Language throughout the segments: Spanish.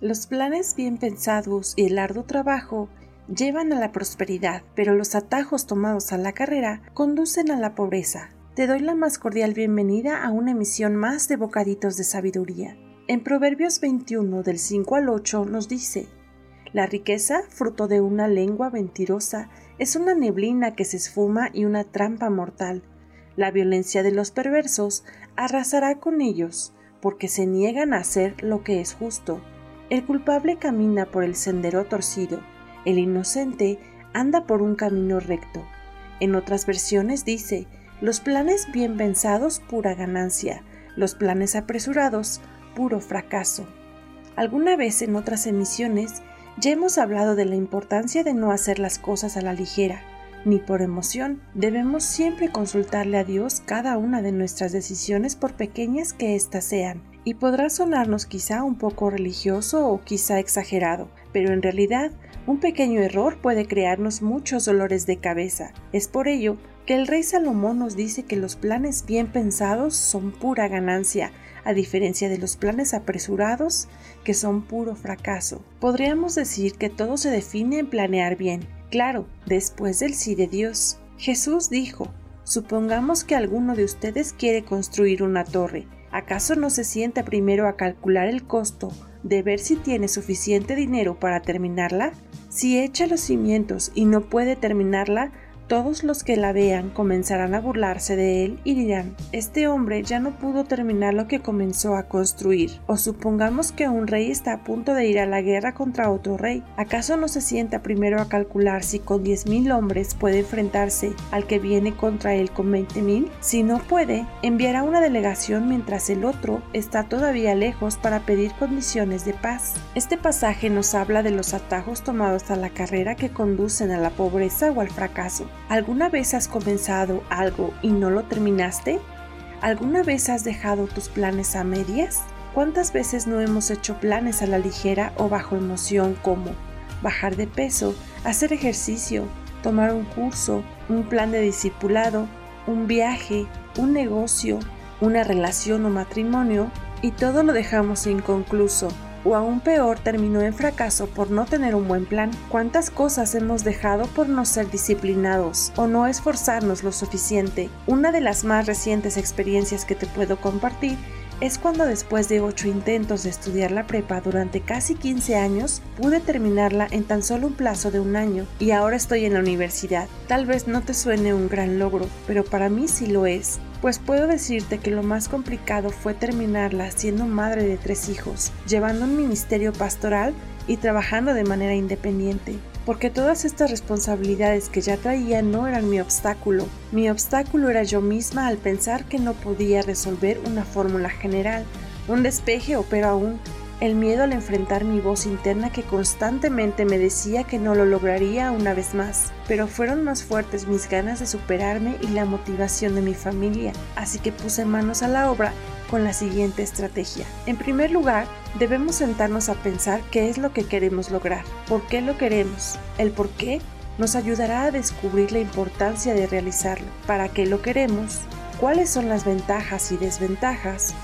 Los planes bien pensados y el arduo trabajo llevan a la prosperidad, pero los atajos tomados a la carrera conducen a la pobreza. Te doy la más cordial bienvenida a una emisión más de Bocaditos de Sabiduría. En Proverbios 21 del 5 al 8 nos dice, La riqueza, fruto de una lengua mentirosa, es una neblina que se esfuma y una trampa mortal. La violencia de los perversos arrasará con ellos, porque se niegan a hacer lo que es justo. El culpable camina por el sendero torcido, el inocente anda por un camino recto. En otras versiones dice, los planes bien pensados pura ganancia, los planes apresurados puro fracaso. Alguna vez en otras emisiones ya hemos hablado de la importancia de no hacer las cosas a la ligera, ni por emoción. Debemos siempre consultarle a Dios cada una de nuestras decisiones por pequeñas que éstas sean. Y podrá sonarnos quizá un poco religioso o quizá exagerado, pero en realidad un pequeño error puede crearnos muchos dolores de cabeza. Es por ello que el rey Salomón nos dice que los planes bien pensados son pura ganancia, a diferencia de los planes apresurados que son puro fracaso. Podríamos decir que todo se define en planear bien, claro, después del sí de Dios. Jesús dijo, supongamos que alguno de ustedes quiere construir una torre. ¿Acaso no se sienta primero a calcular el costo de ver si tiene suficiente dinero para terminarla? Si echa los cimientos y no puede terminarla, todos los que la vean comenzarán a burlarse de él y dirán, este hombre ya no pudo terminar lo que comenzó a construir. O supongamos que un rey está a punto de ir a la guerra contra otro rey. ¿Acaso no se sienta primero a calcular si con 10.000 hombres puede enfrentarse al que viene contra él con 20.000? Si no puede, enviará una delegación mientras el otro está todavía lejos para pedir condiciones de paz. Este pasaje nos habla de los atajos tomados a la carrera que conducen a la pobreza o al fracaso. ¿Alguna vez has comenzado algo y no lo terminaste? ¿Alguna vez has dejado tus planes a medias? ¿Cuántas veces no hemos hecho planes a la ligera o bajo emoción como bajar de peso, hacer ejercicio, tomar un curso, un plan de discipulado, un viaje, un negocio, una relación o matrimonio y todo lo dejamos inconcluso? O aún peor terminó en fracaso por no tener un buen plan. ¿Cuántas cosas hemos dejado por no ser disciplinados o no esforzarnos lo suficiente? Una de las más recientes experiencias que te puedo compartir es cuando después de 8 intentos de estudiar la prepa durante casi 15 años, pude terminarla en tan solo un plazo de un año y ahora estoy en la universidad. Tal vez no te suene un gran logro, pero para mí sí lo es pues puedo decirte que lo más complicado fue terminarla siendo madre de tres hijos, llevando un ministerio pastoral y trabajando de manera independiente, porque todas estas responsabilidades que ya traía no eran mi obstáculo, mi obstáculo era yo misma al pensar que no podía resolver una fórmula general, un despeje o pero aún el miedo al enfrentar mi voz interna que constantemente me decía que no lo lograría una vez más, pero fueron más fuertes mis ganas de superarme y la motivación de mi familia, así que puse manos a la obra con la siguiente estrategia. En primer lugar, debemos sentarnos a pensar qué es lo que queremos lograr, por qué lo queremos, el por qué nos ayudará a descubrir la importancia de realizarlo, para qué lo queremos, cuáles son las ventajas y desventajas,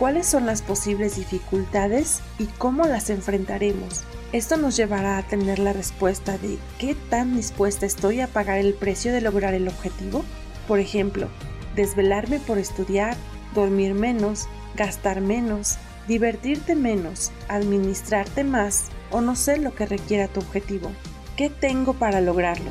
cuáles son las posibles dificultades y cómo las enfrentaremos. Esto nos llevará a tener la respuesta de qué tan dispuesta estoy a pagar el precio de lograr el objetivo. Por ejemplo, desvelarme por estudiar, dormir menos, gastar menos, divertirte menos, administrarte más o no sé lo que requiera tu objetivo. ¿Qué tengo para lograrlo?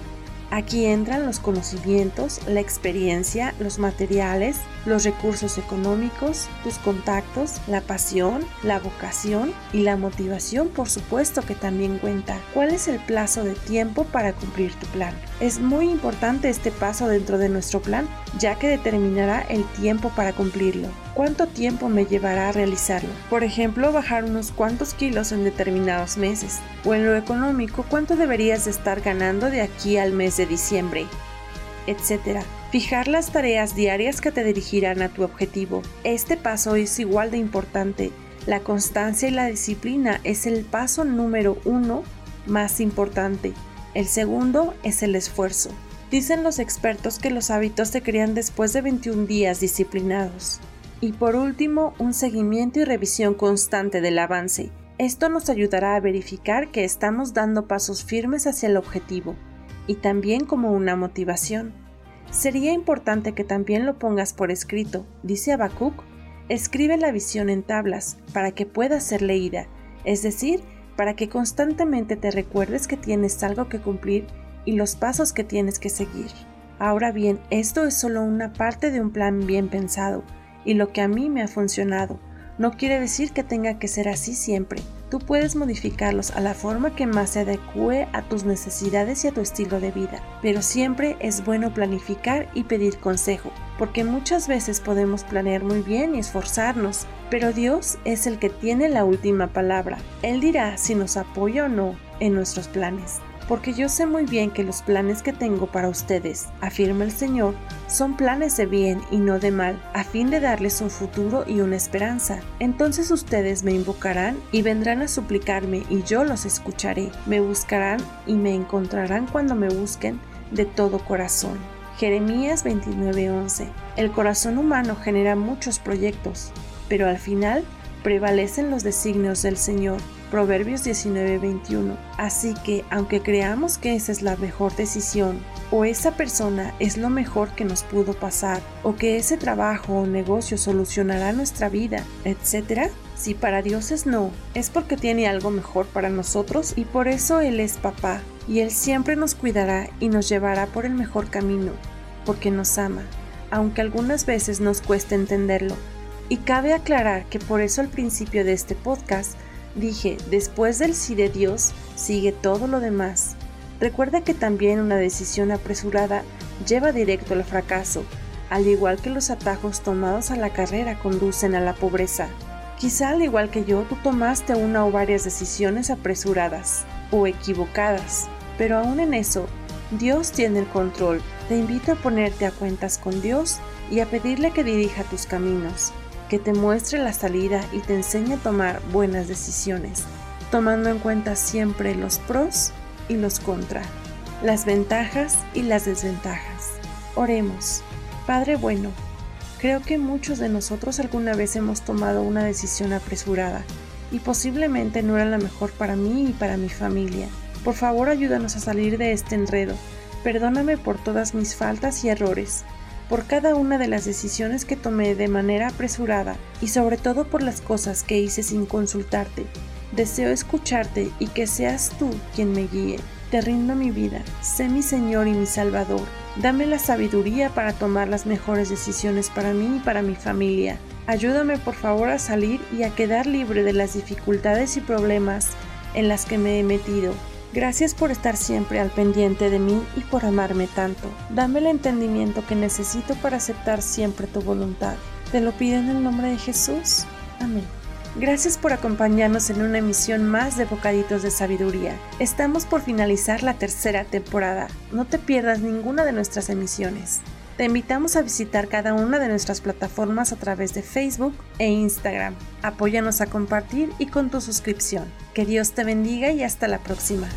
Aquí entran los conocimientos, la experiencia, los materiales, los recursos económicos, tus contactos, la pasión, la vocación y la motivación por supuesto que también cuenta. ¿Cuál es el plazo de tiempo para cumplir tu plan? Es muy importante este paso dentro de nuestro plan ya que determinará el tiempo para cumplirlo. ¿Cuánto tiempo me llevará a realizarlo? Por ejemplo, bajar unos cuantos kilos en determinados meses. O en lo económico, ¿cuánto deberías de estar ganando de aquí al mes de diciembre? Etcétera. Fijar las tareas diarias que te dirigirán a tu objetivo. Este paso es igual de importante. La constancia y la disciplina es el paso número uno más importante. El segundo es el esfuerzo. Dicen los expertos que los hábitos se crean después de 21 días disciplinados. Y por último, un seguimiento y revisión constante del avance. Esto nos ayudará a verificar que estamos dando pasos firmes hacia el objetivo y también como una motivación. Sería importante que también lo pongas por escrito, dice Habacuc. Escribe la visión en tablas para que pueda ser leída, es decir, para que constantemente te recuerdes que tienes algo que cumplir y los pasos que tienes que seguir. Ahora bien, esto es solo una parte de un plan bien pensado y lo que a mí me ha funcionado. No quiere decir que tenga que ser así siempre. Tú puedes modificarlos a la forma que más se adecue a tus necesidades y a tu estilo de vida, pero siempre es bueno planificar y pedir consejo, porque muchas veces podemos planear muy bien y esforzarnos, pero Dios es el que tiene la última palabra. Él dirá si nos apoya o no en nuestros planes porque yo sé muy bien que los planes que tengo para ustedes, afirma el Señor, son planes de bien y no de mal, a fin de darles un futuro y una esperanza. Entonces ustedes me invocarán y vendrán a suplicarme y yo los escucharé. Me buscarán y me encontrarán cuando me busquen de todo corazón. Jeremías 29:11 El corazón humano genera muchos proyectos, pero al final prevalecen los designios del Señor Proverbios 19:21. Así que aunque creamos que esa es la mejor decisión, o esa persona es lo mejor que nos pudo pasar, o que ese trabajo o negocio solucionará nuestra vida, etc., si para Dios es no, es porque tiene algo mejor para nosotros y por eso Él es papá, y Él siempre nos cuidará y nos llevará por el mejor camino, porque nos ama, aunque algunas veces nos cueste entenderlo. Y cabe aclarar que por eso al principio de este podcast Dije, después del sí de Dios, sigue todo lo demás. Recuerda que también una decisión apresurada lleva directo al fracaso, al igual que los atajos tomados a la carrera conducen a la pobreza. Quizá al igual que yo, tú tomaste una o varias decisiones apresuradas o equivocadas, pero aún en eso, Dios tiene el control. Te invito a ponerte a cuentas con Dios y a pedirle que dirija tus caminos que te muestre la salida y te enseñe a tomar buenas decisiones, tomando en cuenta siempre los pros y los contra, las ventajas y las desventajas. Oremos. Padre bueno, creo que muchos de nosotros alguna vez hemos tomado una decisión apresurada y posiblemente no era la mejor para mí y para mi familia. Por favor ayúdanos a salir de este enredo. Perdóname por todas mis faltas y errores por cada una de las decisiones que tomé de manera apresurada y sobre todo por las cosas que hice sin consultarte. Deseo escucharte y que seas tú quien me guíe. Te rindo mi vida, sé mi Señor y mi Salvador. Dame la sabiduría para tomar las mejores decisiones para mí y para mi familia. Ayúdame por favor a salir y a quedar libre de las dificultades y problemas en las que me he metido. Gracias por estar siempre al pendiente de mí y por amarme tanto. Dame el entendimiento que necesito para aceptar siempre tu voluntad. Te lo pido en el nombre de Jesús. Amén. Gracias por acompañarnos en una emisión más de Bocaditos de Sabiduría. Estamos por finalizar la tercera temporada. No te pierdas ninguna de nuestras emisiones. Te invitamos a visitar cada una de nuestras plataformas a través de Facebook e Instagram. Apóyanos a compartir y con tu suscripción. Que Dios te bendiga y hasta la próxima.